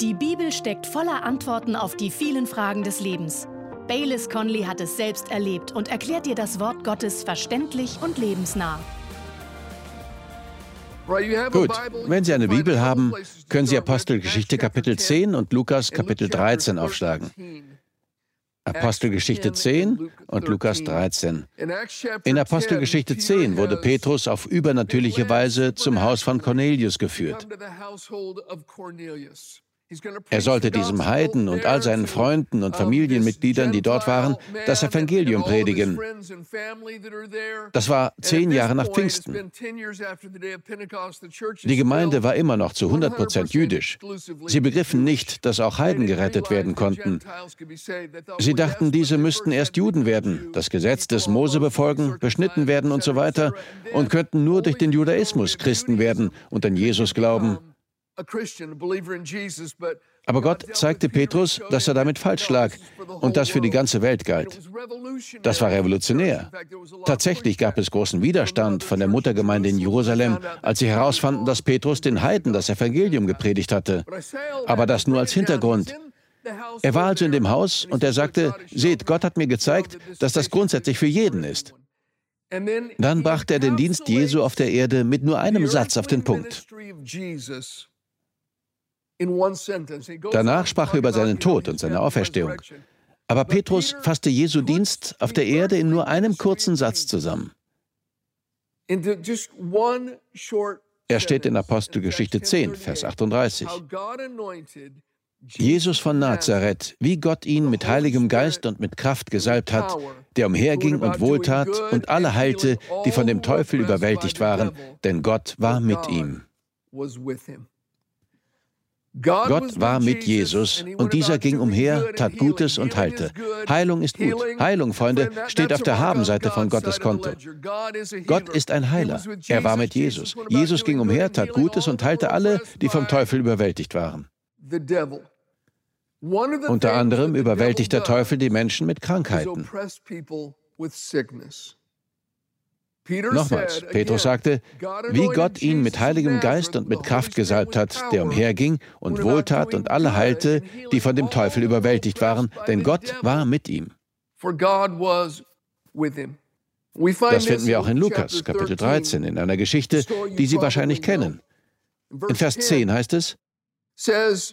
Die Bibel steckt voller Antworten auf die vielen Fragen des Lebens. Baylis Conley hat es selbst erlebt und erklärt dir das Wort Gottes verständlich und lebensnah. Gut, wenn Sie eine Bibel haben, können Sie Apostelgeschichte Kapitel 10 und Lukas Kapitel 13 aufschlagen. Apostelgeschichte 10 und Lukas 13. In Apostelgeschichte 10 wurde Petrus auf übernatürliche Weise zum Haus von Cornelius geführt. Er sollte diesem Heiden und all seinen Freunden und Familienmitgliedern, die dort waren, das Evangelium predigen. Das war zehn Jahre nach Pfingsten. Die Gemeinde war immer noch zu 100 Prozent jüdisch. Sie begriffen nicht, dass auch Heiden gerettet werden konnten. Sie dachten, diese müssten erst Juden werden, das Gesetz des Mose befolgen, beschnitten werden und so weiter und könnten nur durch den Judaismus Christen werden und an Jesus glauben. Aber Gott zeigte Petrus, dass er damit falsch lag und das für die ganze Welt galt. Das war revolutionär. Tatsächlich gab es großen Widerstand von der Muttergemeinde in Jerusalem, als sie herausfanden, dass Petrus den Heiden das Evangelium gepredigt hatte. Aber das nur als Hintergrund. Er war also in dem Haus und er sagte, seht, Gott hat mir gezeigt, dass das grundsätzlich für jeden ist. Dann brachte er den Dienst Jesu auf der Erde mit nur einem Satz auf den Punkt. Danach sprach er über seinen Tod und seine Auferstehung. Aber Petrus fasste Jesu Dienst auf der Erde in nur einem kurzen Satz zusammen. Er steht in Apostelgeschichte 10, Vers 38. Jesus von Nazareth, wie Gott ihn mit heiligem Geist und mit Kraft gesalbt hat, der umherging und wohltat und alle heilte, die von dem Teufel überwältigt waren, denn Gott war mit ihm. Gott war mit Jesus und dieser ging umher, tat Gutes und heilte. Heilung ist gut. Heilung, Freunde, steht auf der Habenseite von Gottes Konto. Gott ist ein Heiler. Er war mit Jesus. Jesus ging umher, tat Gutes und heilte alle, die vom Teufel überwältigt waren. Unter anderem überwältigt der Teufel die Menschen mit Krankheiten. Nochmals, Petrus sagte, wie Gott ihn mit heiligem Geist und mit Kraft gesalbt hat, der umherging und wohltat und alle heilte, die von dem Teufel überwältigt waren, denn Gott war mit ihm. Das finden wir auch in Lukas, Kapitel 13, in einer Geschichte, die Sie wahrscheinlich kennen. In Vers 10 heißt es,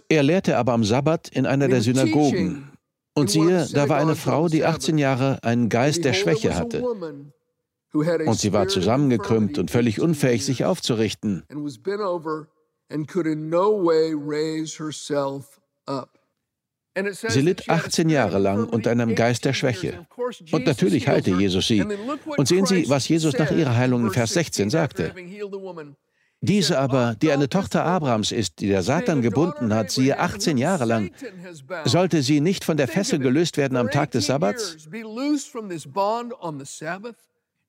er lehrte aber am Sabbat in einer der Synagogen. Und siehe, da war eine Frau, die 18 Jahre einen Geist der Schwäche hatte. Und sie war zusammengekrümmt und völlig unfähig, sich aufzurichten. Sie litt 18 Jahre lang unter einem Geist der Schwäche. Und natürlich heilte Jesus sie. Und sehen Sie, was Jesus nach ihrer Heilung in Vers 16 sagte. Diese aber, die eine Tochter Abrahams ist, die der Satan gebunden hat, siehe 18 Jahre lang, sollte sie nicht von der Fessel gelöst werden am Tag des Sabbats?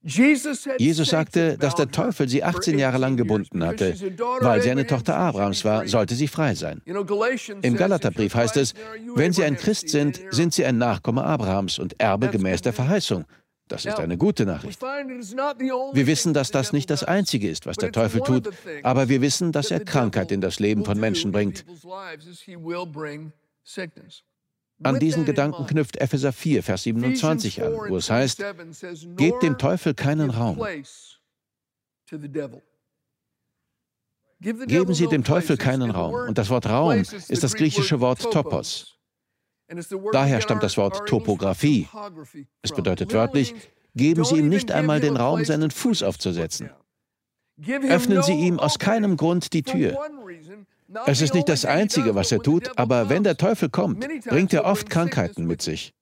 Jesus sagte, dass der Teufel sie 18 Jahre lang gebunden hatte. Weil sie eine Tochter Abrahams war, sollte sie frei sein. Im Galaterbrief heißt es, wenn sie ein Christ sind, sind sie ein Nachkomme Abrahams und Erbe gemäß der Verheißung. Das ist eine gute Nachricht. Wir wissen, dass das nicht das Einzige ist, was der Teufel tut, aber wir wissen, dass er Krankheit in das Leben von Menschen bringt. An diesen Gedanken knüpft Epheser 4, Vers 27 an, wo es heißt, gebt dem Teufel keinen Raum. Geben Sie dem Teufel keinen Raum. Und das Wort Raum ist das griechische Wort Topos. Daher stammt das Wort Topographie. Es bedeutet wörtlich, geben Sie ihm nicht einmal den Raum, seinen Fuß aufzusetzen. Öffnen Sie ihm aus keinem Grund die Tür. Es ist nicht das Einzige, was er tut, aber wenn der Teufel kommt, bringt er oft Krankheiten mit sich.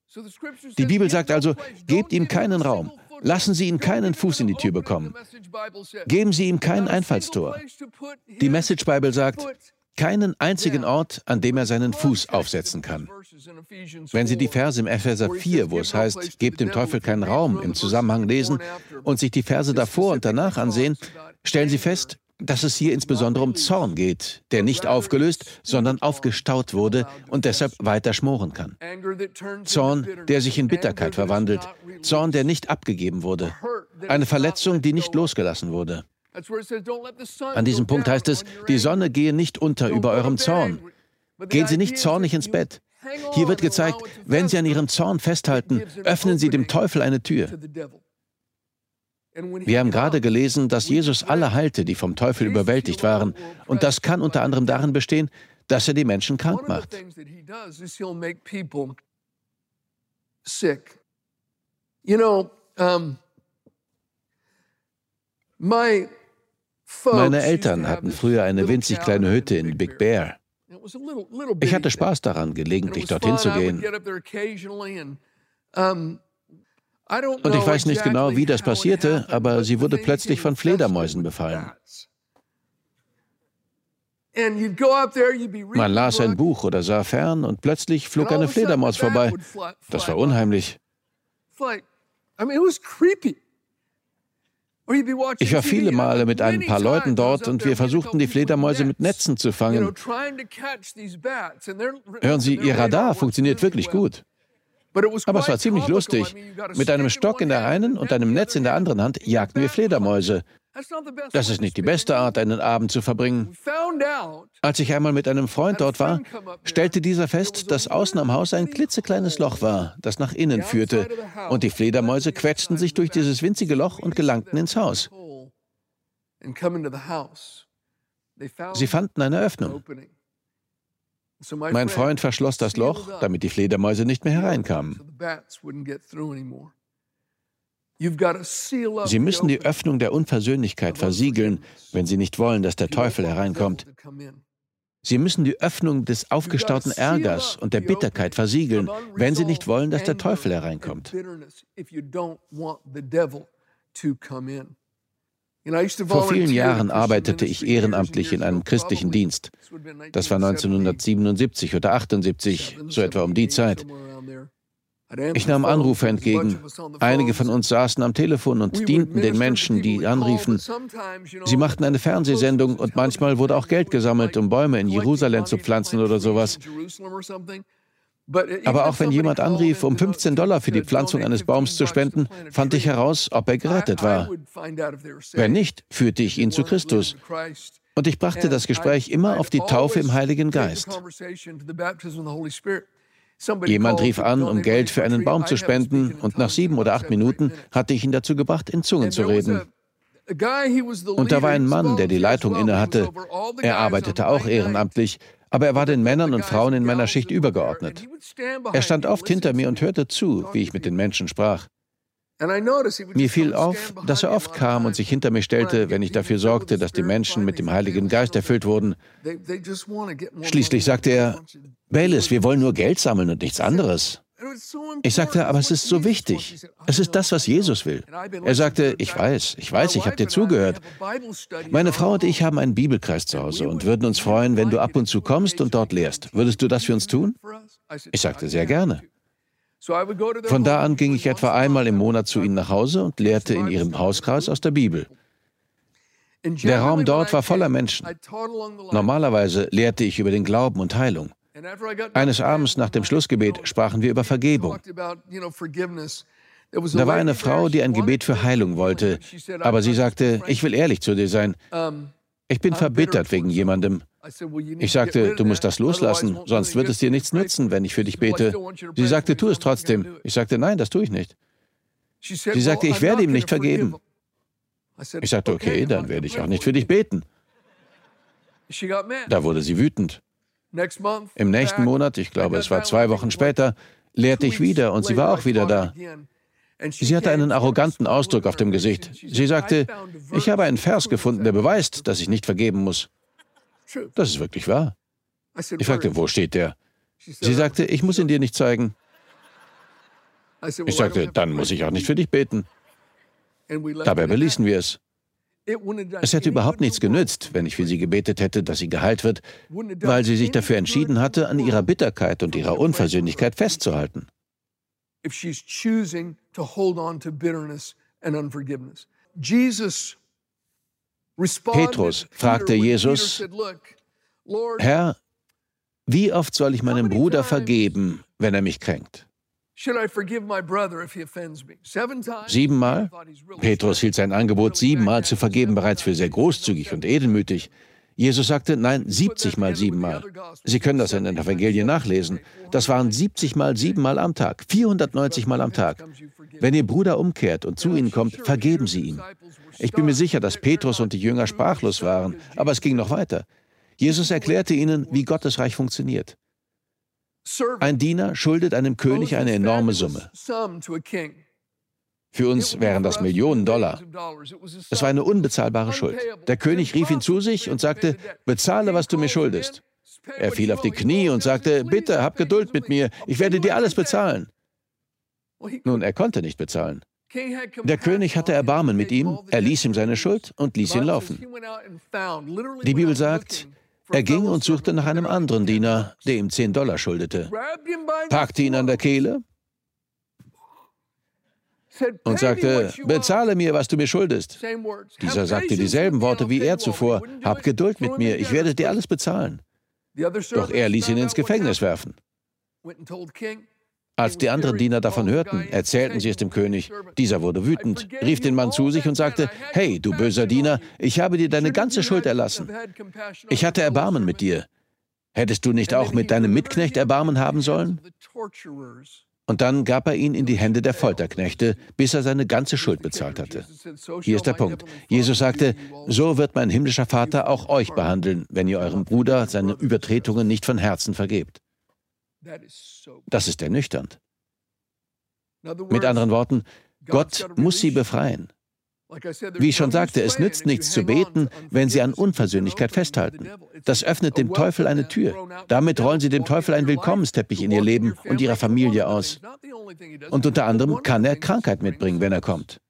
Die Bibel sagt also, gebt ihm keinen Raum, lassen Sie ihn keinen Fuß in die Tür bekommen, geben Sie ihm kein Einfallstor. Die Message Bible sagt, keinen einzigen Ort, an dem er seinen Fuß aufsetzen kann. Wenn Sie die Verse im Epheser 4, wo es heißt, gebt dem Teufel keinen Raum, im Zusammenhang lesen und sich die Verse davor und danach ansehen, stellen Sie fest, dass es hier insbesondere um Zorn geht, der nicht aufgelöst, sondern aufgestaut wurde und deshalb weiter schmoren kann. Zorn, der sich in Bitterkeit verwandelt. Zorn, der nicht abgegeben wurde. Eine Verletzung, die nicht losgelassen wurde. An diesem Punkt heißt es, die Sonne gehe nicht unter über eurem Zorn. Gehen Sie nicht zornig ins Bett. Hier wird gezeigt, wenn Sie an Ihrem Zorn festhalten, öffnen Sie dem Teufel eine Tür. Wir haben gerade gelesen, dass Jesus alle heilte, die vom Teufel überwältigt waren. Und das kann unter anderem darin bestehen, dass er die Menschen krank macht. Meine Eltern hatten früher eine winzig kleine Hütte in Big Bear. Ich hatte Spaß daran, gelegentlich dorthin zu gehen. Und ich weiß nicht genau, wie das passierte, aber sie wurde plötzlich von Fledermäusen befallen. Man las ein Buch oder sah fern und plötzlich flog eine Fledermaus vorbei. Das war unheimlich. Ich war viele Male mit ein paar Leuten dort und wir versuchten, die Fledermäuse mit Netzen zu fangen. Hören Sie, Ihr Radar funktioniert wirklich gut. Aber es war ziemlich lustig. Mit einem Stock in der einen und einem Netz in der anderen Hand jagten wir Fledermäuse. Das ist nicht die beste Art, einen Abend zu verbringen. Als ich einmal mit einem Freund dort war, stellte dieser fest, dass außen am Haus ein klitzekleines Loch war, das nach innen führte, und die Fledermäuse quetschten sich durch dieses winzige Loch und gelangten ins Haus. Sie fanden eine Öffnung. Mein Freund verschloss das Loch, damit die Fledermäuse nicht mehr hereinkamen. Sie müssen die Öffnung der Unversöhnlichkeit versiegeln, wenn Sie nicht wollen, dass der Teufel hereinkommt. Sie müssen die Öffnung des aufgestauten Ärgers und der Bitterkeit versiegeln, wenn Sie nicht wollen, dass der Teufel hereinkommt. Vor vielen Jahren arbeitete ich ehrenamtlich in einem christlichen Dienst. Das war 1977 oder 78, so etwa um die Zeit. Ich nahm Anrufe entgegen. Einige von uns saßen am Telefon und dienten den Menschen, die anriefen. Sie machten eine Fernsehsendung und manchmal wurde auch Geld gesammelt, um Bäume in Jerusalem zu pflanzen oder sowas. Aber auch wenn jemand anrief, um 15 Dollar für die Pflanzung eines Baums zu spenden, fand ich heraus, ob er gerettet war. Wenn nicht, führte ich ihn zu Christus. Und ich brachte das Gespräch immer auf die Taufe im Heiligen Geist. Jemand rief an, um Geld für einen Baum zu spenden, und nach sieben oder acht Minuten hatte ich ihn dazu gebracht, in Zungen zu reden. Und da war ein Mann, der die Leitung innehatte. Er arbeitete auch ehrenamtlich, aber er war den Männern und Frauen in meiner Schicht übergeordnet. Er stand oft hinter mir und hörte zu, wie ich mit den Menschen sprach. Mir fiel auf, dass er oft kam und sich hinter mich stellte, wenn ich dafür sorgte, dass die Menschen mit dem Heiligen Geist erfüllt wurden. Schließlich sagte er, Bayless, wir wollen nur Geld sammeln und nichts anderes. Ich sagte, aber es ist so wichtig. Es ist das, was Jesus will. Er sagte, ich weiß, ich weiß, ich habe dir zugehört. Meine Frau und ich haben einen Bibelkreis zu Hause und würden uns freuen, wenn du ab und zu kommst und dort lehrst. Würdest du das für uns tun? Ich sagte, sehr gerne. Von da an ging ich etwa einmal im Monat zu ihnen nach Hause und lehrte in ihrem Hauskreis aus der Bibel. Der Raum dort war voller Menschen. Normalerweise lehrte ich über den Glauben und Heilung. Eines Abends nach dem Schlussgebet sprachen wir über Vergebung. Da war eine Frau, die ein Gebet für Heilung wollte, aber sie sagte, ich will ehrlich zu dir sein. Ich bin verbittert wegen jemandem. Ich sagte, du musst das loslassen, sonst wird es dir nichts nützen, wenn ich für dich bete. Sie sagte, tu es trotzdem. Ich sagte, nein, das tue ich nicht. Sie sagte, ich werde ihm nicht vergeben. Ich sagte, okay, dann werde ich auch nicht für dich beten. Da wurde sie wütend. Im nächsten Monat, ich glaube, es war zwei Wochen später, lehrte ich wieder und sie war auch wieder da. Sie hatte einen arroganten Ausdruck auf dem Gesicht. Sie sagte, ich habe einen Vers gefunden, der beweist, dass ich nicht vergeben muss. Das ist wirklich wahr. Ich fragte, wo steht der? Sie sagte, ich muss ihn dir nicht zeigen. Ich sagte, dann muss ich auch nicht für dich beten. Dabei beließen wir es. Es hätte überhaupt nichts genützt, wenn ich für sie gebetet hätte, dass sie geheilt wird, weil sie sich dafür entschieden hatte, an ihrer Bitterkeit und ihrer Unversöhnlichkeit festzuhalten. Petrus fragte Jesus, Herr, wie oft soll ich meinem Bruder vergeben, wenn er mich kränkt? Siebenmal? Petrus hielt sein Angebot, siebenmal zu vergeben, bereits für sehr großzügig und edelmütig. Jesus sagte, nein, 70 mal siebenmal. Sie können das in den Evangelien nachlesen. Das waren 70 mal siebenmal am Tag, 490 mal am Tag. Wenn Ihr Bruder umkehrt und zu Ihnen kommt, vergeben Sie ihm. Ich bin mir sicher, dass Petrus und die Jünger sprachlos waren, aber es ging noch weiter. Jesus erklärte ihnen, wie Gottes Reich funktioniert. Ein Diener schuldet einem König eine enorme Summe. Für uns wären das Millionen Dollar. Es war eine unbezahlbare Schuld. Der König rief ihn zu sich und sagte, bezahle, was du mir schuldest. Er fiel auf die Knie und sagte, bitte, hab Geduld mit mir, ich werde dir alles bezahlen. Nun, er konnte nicht bezahlen. Der König hatte Erbarmen mit ihm, er ließ ihm seine Schuld und ließ ihn laufen. Die Bibel sagt, er ging und suchte nach einem anderen Diener, der ihm 10 Dollar schuldete, packte ihn an der Kehle und sagte, bezahle mir, was du mir schuldest. Dieser sagte dieselben Worte wie er zuvor, hab Geduld mit mir, ich werde dir alles bezahlen. Doch er ließ ihn ins Gefängnis werfen. Als die anderen Diener davon hörten, erzählten sie es dem König. Dieser wurde wütend, rief den Mann zu sich und sagte, Hey, du böser Diener, ich habe dir deine ganze Schuld erlassen. Ich hatte Erbarmen mit dir. Hättest du nicht auch mit deinem Mitknecht Erbarmen haben sollen? Und dann gab er ihn in die Hände der Folterknechte, bis er seine ganze Schuld bezahlt hatte. Hier ist der Punkt. Jesus sagte, so wird mein himmlischer Vater auch euch behandeln, wenn ihr eurem Bruder seine Übertretungen nicht von Herzen vergebt. Das ist ernüchternd. Mit anderen Worten, Gott muss sie befreien. Wie ich schon sagte, es nützt nichts zu beten, wenn sie an Unversöhnlichkeit festhalten. Das öffnet dem Teufel eine Tür. Damit rollen sie dem Teufel einen Willkommensteppich in ihr Leben und ihrer Familie aus. Und unter anderem kann er Krankheit mitbringen, wenn er kommt.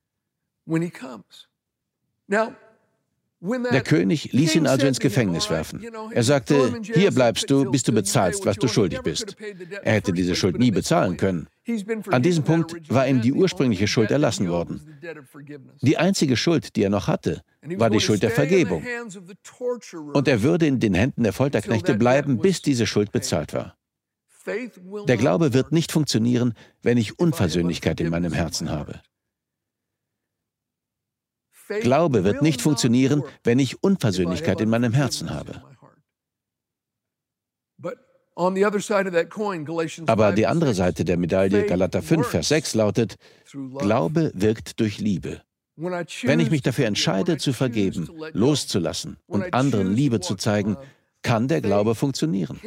Der König ließ ihn also ins Gefängnis werfen. Er sagte, hier bleibst du, bis du bezahlst, was du schuldig bist. Er hätte diese Schuld nie bezahlen können. An diesem Punkt war ihm die ursprüngliche Schuld erlassen worden. Die einzige Schuld, die er noch hatte, war die Schuld der Vergebung. Und er würde in den Händen der Folterknechte bleiben, bis diese Schuld bezahlt war. Der Glaube wird nicht funktionieren, wenn ich Unversöhnlichkeit in meinem Herzen habe. Glaube wird nicht funktionieren, wenn ich Unversöhnlichkeit in meinem Herzen habe. Aber die andere Seite der Medaille, Galater 5, Vers 6 lautet, Glaube wirkt durch Liebe. Wenn ich mich dafür entscheide, zu vergeben, loszulassen und anderen Liebe zu zeigen, kann der Glaube funktionieren.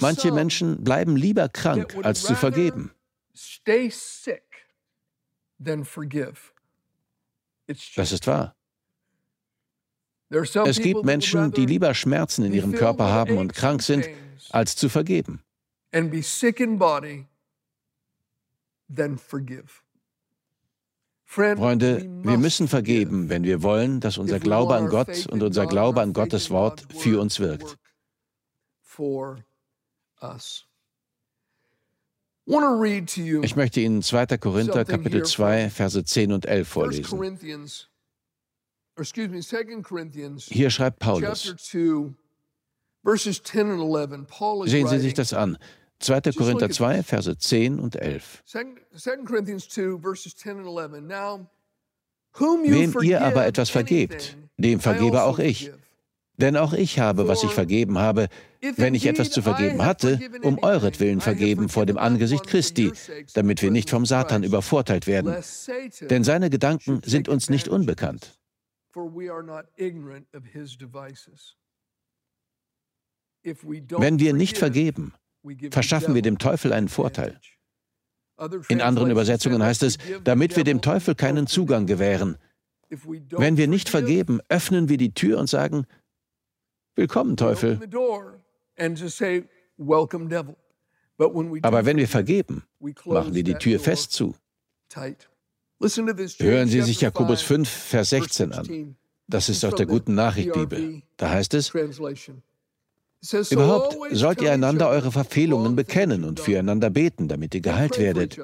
Manche Menschen bleiben lieber krank, als zu vergeben. Das ist wahr. Es gibt Menschen, die lieber Schmerzen in ihrem Körper haben und krank sind, als zu vergeben. Freunde, wir müssen vergeben, wenn wir wollen, dass unser Glaube an Gott und unser Glaube an Gottes Wort für uns wirkt. Ich möchte Ihnen 2. Korinther Kapitel 2, Verse 10 und 11 vorlesen. Hier schreibt Paulus. Sehen Sie sich das an. 2. Korinther 2, Verse 10 und 11. Wem ihr aber etwas vergebt, dem vergebe auch also ich. Denn auch ich habe, was ich vergeben habe, wenn ich etwas zu vergeben hatte, um euretwillen vergeben vor dem Angesicht Christi, damit wir nicht vom Satan übervorteilt werden. Denn seine Gedanken sind uns nicht unbekannt. Wenn wir nicht vergeben, verschaffen wir dem Teufel einen Vorteil. In anderen Übersetzungen heißt es, damit wir dem Teufel keinen Zugang gewähren. Wenn wir nicht vergeben, öffnen wir die Tür und sagen, Willkommen, Teufel. Aber wenn wir vergeben, machen wir die Tür fest zu. Hören Sie sich Jakobus 5, Vers 16 an. Das ist aus der guten Nachricht Bibel. Da heißt es, Überhaupt sollt ihr einander eure Verfehlungen bekennen und füreinander beten, damit ihr geheilt werdet.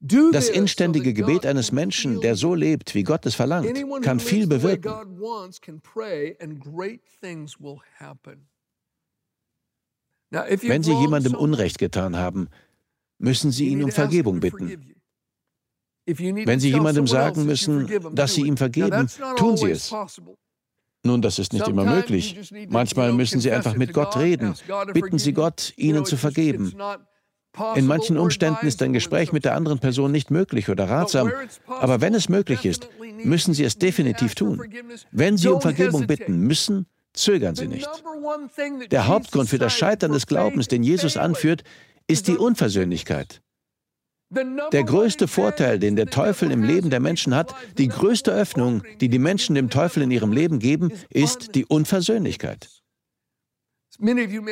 Das inständige Gebet eines Menschen, der so lebt, wie Gott es verlangt, kann viel bewirken. Wenn Sie jemandem Unrecht getan haben, müssen Sie ihn um Vergebung bitten. Wenn Sie jemandem sagen müssen, dass Sie ihm vergeben, tun Sie es. Nun, das ist nicht immer möglich. Manchmal müssen Sie einfach mit Gott reden. Bitten Sie Gott, Ihnen zu vergeben. In manchen Umständen ist ein Gespräch mit der anderen Person nicht möglich oder ratsam, aber wenn es möglich ist, müssen Sie es definitiv tun. Wenn Sie um Vergebung bitten müssen, zögern Sie nicht. Der Hauptgrund für das Scheitern des Glaubens, den Jesus anführt, ist die Unversöhnlichkeit. Der größte Vorteil, den der Teufel im Leben der Menschen hat, die größte Öffnung, die die Menschen dem Teufel in ihrem Leben geben, ist die Unversöhnlichkeit.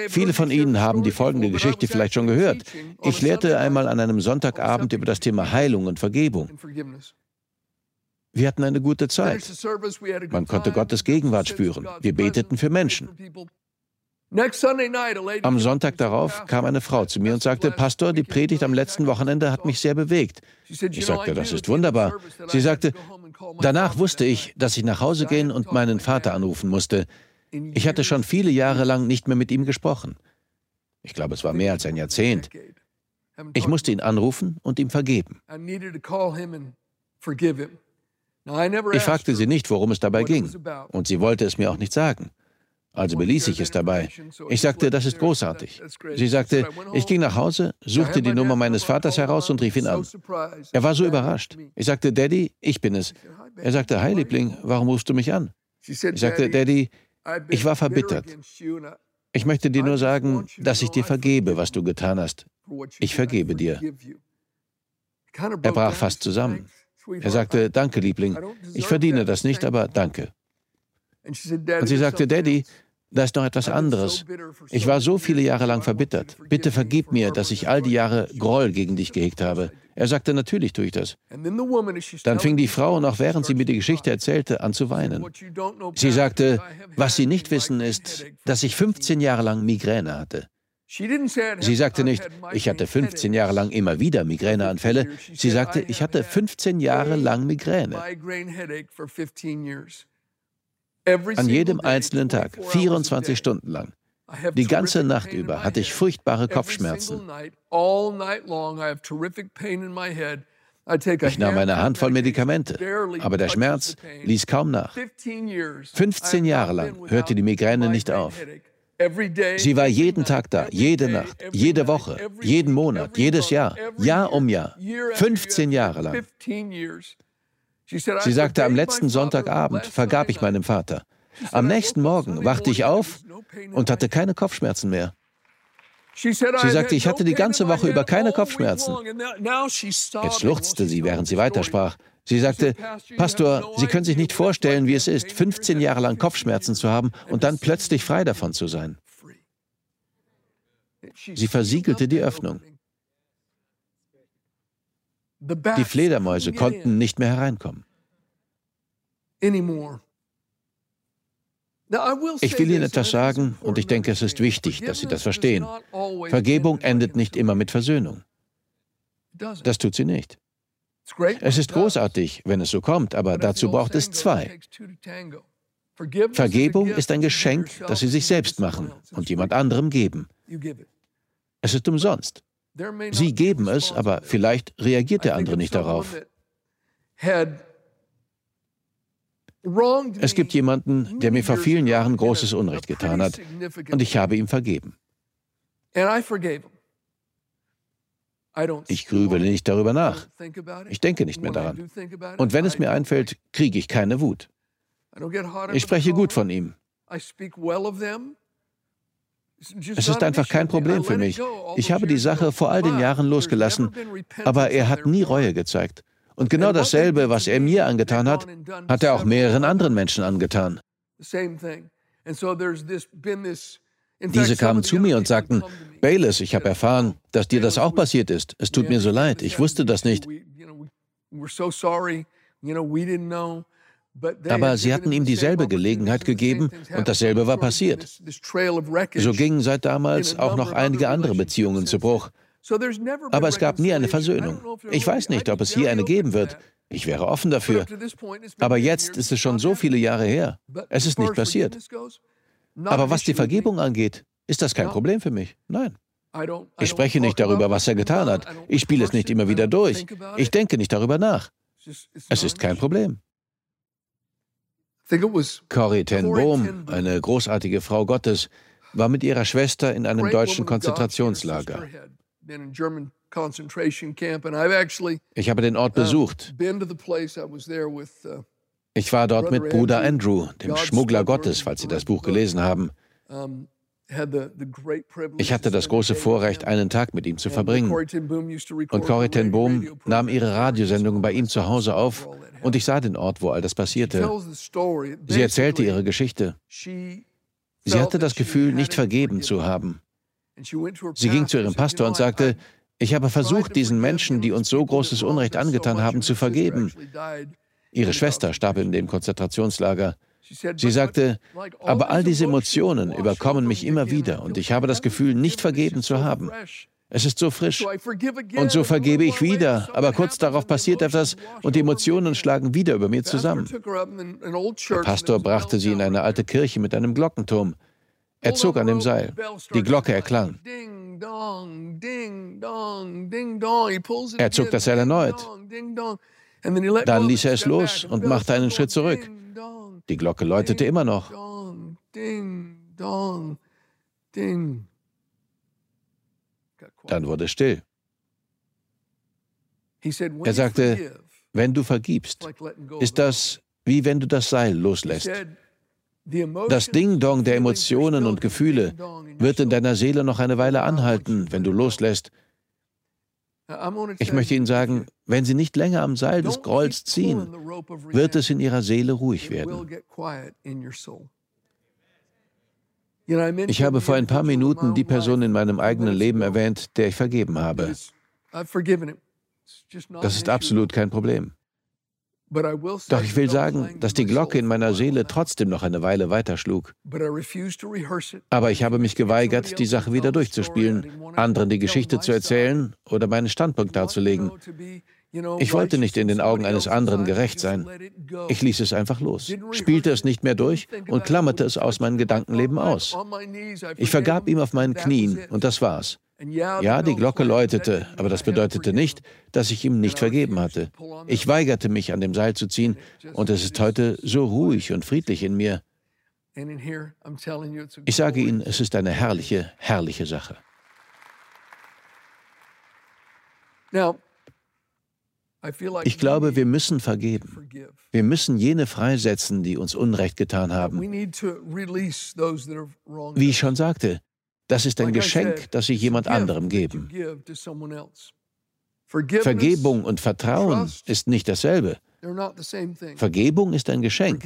Viele von Ihnen haben die folgende Geschichte vielleicht schon gehört. Ich lehrte einmal an einem Sonntagabend über das Thema Heilung und Vergebung. Wir hatten eine gute Zeit. Man konnte Gottes Gegenwart spüren. Wir beteten für Menschen. Am Sonntag darauf kam eine Frau zu mir und sagte, Pastor, die Predigt am letzten Wochenende hat mich sehr bewegt. Ich sagte, das ist wunderbar. Sie sagte, danach wusste ich, dass ich nach Hause gehen und meinen Vater anrufen musste. Ich hatte schon viele Jahre lang nicht mehr mit ihm gesprochen. Ich glaube, es war mehr als ein Jahrzehnt. Ich musste ihn anrufen und ihm vergeben. Ich fragte sie nicht, worum es dabei ging, und sie wollte es mir auch nicht sagen. Also beließ ich es dabei. Ich sagte, das ist großartig. Sie sagte, ich ging nach Hause, suchte die Nummer meines Vaters heraus und rief ihn an. Er war so überrascht. Ich sagte, Daddy, ich bin es. Er sagte, Hi Liebling, warum rufst du mich an? Ich sagte, Daddy, ich war verbittert. Ich möchte dir nur sagen, dass ich dir vergebe, was du getan hast. Ich vergebe dir. Er brach fast zusammen. Er sagte, danke, Liebling. Ich verdiene das nicht, aber danke. Und sie sagte, Daddy, da ist noch etwas anderes. Ich war so viele Jahre lang verbittert. Bitte vergib mir, dass ich all die Jahre Groll gegen dich gehegt habe. Er sagte, natürlich tue ich das. Dann fing die Frau, noch während sie mir die Geschichte erzählte, an zu weinen. Sie sagte, was Sie nicht wissen, ist, dass ich 15 Jahre lang Migräne hatte. Sie sagte nicht, ich hatte 15 Jahre lang immer wieder Migräneanfälle. Sie sagte, ich hatte 15 Jahre lang Migräne. An jedem einzelnen Tag, 24 Stunden lang. Die ganze Nacht über hatte ich furchtbare Kopfschmerzen. Ich nahm eine Handvoll Medikamente, aber der Schmerz ließ kaum nach. 15 Jahre lang hörte die Migräne nicht auf. Sie war jeden Tag da, jede Nacht, jede Woche, jeden Monat, jedes Jahr, Jahr um Jahr, 15 Jahre lang. Sie sagte, am letzten Sonntagabend vergab ich meinem Vater. Am nächsten Morgen wachte ich auf und hatte keine Kopfschmerzen mehr. Sie sagte, ich hatte die ganze Woche über keine Kopfschmerzen. Jetzt schluchzte sie, während sie weitersprach. Sie sagte, Pastor, Sie können sich nicht vorstellen, wie es ist, 15 Jahre lang Kopfschmerzen zu haben und dann plötzlich frei davon zu sein. Sie versiegelte die Öffnung. Die Fledermäuse konnten nicht mehr hereinkommen. Ich will Ihnen etwas sagen und ich denke, es ist wichtig, dass Sie das verstehen. Vergebung endet nicht immer mit Versöhnung. Das tut sie nicht. Es ist großartig, wenn es so kommt, aber dazu braucht es zwei. Vergebung ist ein Geschenk, das Sie sich selbst machen und jemand anderem geben. Es ist umsonst. Sie geben es, aber vielleicht reagiert der andere nicht darauf. Es gibt jemanden, der mir vor vielen Jahren großes Unrecht getan hat, und ich habe ihm vergeben. Ich grübele nicht darüber nach. Ich denke nicht mehr daran. Und wenn es mir einfällt, kriege ich keine Wut. Ich spreche gut von ihm. Es ist einfach kein Problem für mich. Ich habe die Sache vor all den Jahren losgelassen, aber er hat nie Reue gezeigt. Und genau dasselbe, was er mir angetan hat, hat er auch mehreren anderen Menschen angetan. Diese kamen zu mir und sagten, Bayless, ich habe erfahren, dass dir das auch passiert ist. Es tut mir so leid, ich wusste das nicht. Aber sie hatten ihm dieselbe Gelegenheit gegeben und dasselbe war passiert. So gingen seit damals auch noch einige andere Beziehungen zu Bruch. Aber es gab nie eine Versöhnung. Ich weiß nicht, ob es hier eine geben wird. Ich wäre offen dafür. Aber jetzt ist es schon so viele Jahre her. Es ist nicht passiert. Aber was die Vergebung angeht, ist das kein Problem für mich. Nein. Ich spreche nicht darüber, was er getan hat. Ich spiele es nicht immer wieder durch. Ich denke nicht darüber nach. Es ist kein Problem. Corrie ten Boom, eine großartige Frau Gottes, war mit ihrer Schwester in einem deutschen Konzentrationslager. Ich habe den Ort besucht. Ich war dort mit Bruder Andrew, dem Schmuggler Gottes, falls Sie das Buch gelesen haben. Ich hatte das große Vorrecht, einen Tag mit ihm zu verbringen. Und Corrie ten Boom nahm ihre Radiosendung bei ihm zu Hause auf und ich sah den Ort, wo all das passierte. Sie erzählte ihre Geschichte. Sie hatte das Gefühl, nicht vergeben zu haben. Sie ging zu ihrem Pastor und sagte, ich habe versucht, diesen Menschen, die uns so großes Unrecht angetan haben, zu vergeben. Ihre Schwester starb in dem Konzentrationslager. Sie sagte, aber all diese Emotionen überkommen mich immer wieder und ich habe das Gefühl, nicht vergeben zu haben. Es ist so frisch. Und so vergebe ich wieder, aber kurz darauf passiert etwas und die Emotionen schlagen wieder über mir zusammen. Der Pastor brachte sie in eine alte Kirche mit einem Glockenturm. Er zog an dem Seil. Die Glocke erklang. Er zog das Seil erneut. Dann ließ er es los und machte einen Schritt zurück. Die Glocke läutete immer noch. Dann wurde still. Er sagte, wenn du vergibst, ist das wie wenn du das Seil loslässt. Das Ding-Dong der Emotionen und Gefühle wird in deiner Seele noch eine Weile anhalten, wenn du loslässt. Ich möchte Ihnen sagen, wenn Sie nicht länger am Seil des Grolls ziehen, wird es in Ihrer Seele ruhig werden. Ich habe vor ein paar Minuten die Person in meinem eigenen Leben erwähnt, der ich vergeben habe. Das ist absolut kein Problem. Doch ich will sagen, dass die Glocke in meiner Seele trotzdem noch eine Weile weiterschlug. Aber ich habe mich geweigert, die Sache wieder durchzuspielen, anderen die Geschichte zu erzählen oder meinen Standpunkt darzulegen. Ich wollte nicht in den Augen eines anderen gerecht sein. Ich ließ es einfach los, spielte es nicht mehr durch und klammerte es aus meinem Gedankenleben aus. Ich vergab ihm auf meinen Knien und das war's. Ja, die Glocke läutete, aber das bedeutete nicht, dass ich ihm nicht vergeben hatte. Ich weigerte mich, an dem Seil zu ziehen, und es ist heute so ruhig und friedlich in mir. Ich sage Ihnen, es ist eine herrliche, herrliche Sache. Ich glaube, wir müssen vergeben. Wir müssen jene freisetzen, die uns Unrecht getan haben. Wie ich schon sagte, das ist ein Geschenk, das Sie jemand anderem geben. Vergebung und Vertrauen ist nicht dasselbe. Vergebung ist ein Geschenk.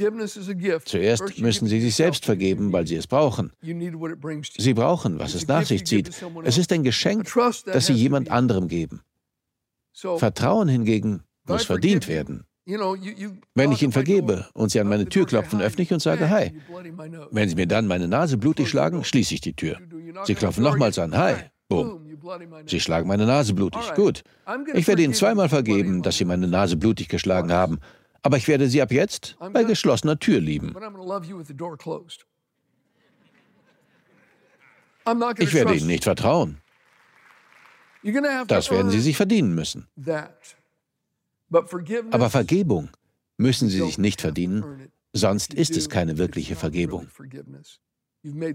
Zuerst müssen Sie sich selbst vergeben, weil Sie es brauchen. Sie brauchen, was es nach sich zieht. Es ist ein Geschenk, das Sie jemand anderem geben. Vertrauen hingegen muss verdient werden. Wenn ich Ihnen vergebe und Sie an meine Tür klopfen, öffne ich und sage Hi. Wenn Sie mir dann meine Nase blutig schlagen, schließe ich die Tür. Sie klopfen nochmals an. Hi. Boom. Sie schlagen meine Nase blutig. Gut. Ich werde Ihnen zweimal vergeben, dass Sie meine Nase blutig geschlagen haben. Aber ich werde Sie ab jetzt bei geschlossener Tür lieben. Ich werde Ihnen nicht vertrauen. Das werden Sie sich verdienen müssen. Aber Vergebung müssen Sie sich nicht verdienen, sonst ist es keine wirkliche Vergebung.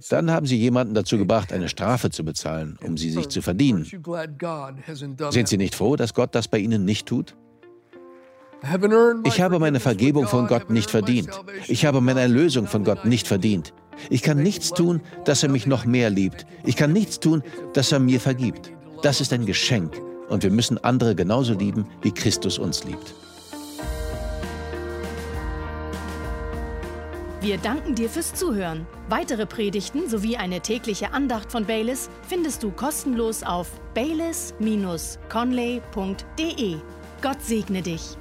Dann haben Sie jemanden dazu gebracht, eine Strafe zu bezahlen, um sie sich zu verdienen. Sind Sie nicht froh, dass Gott das bei Ihnen nicht tut? Ich habe meine Vergebung von Gott nicht verdient. Ich habe meine Erlösung von Gott nicht verdient. Ich kann nichts tun, dass er mich noch mehr liebt. Ich kann nichts tun, dass er mir vergibt. Das ist ein Geschenk und wir müssen andere genauso lieben, wie Christus uns liebt. Wir danken dir fürs Zuhören. Weitere Predigten sowie eine tägliche Andacht von Baylis findest du kostenlos auf baylis-conley.de. Gott segne dich.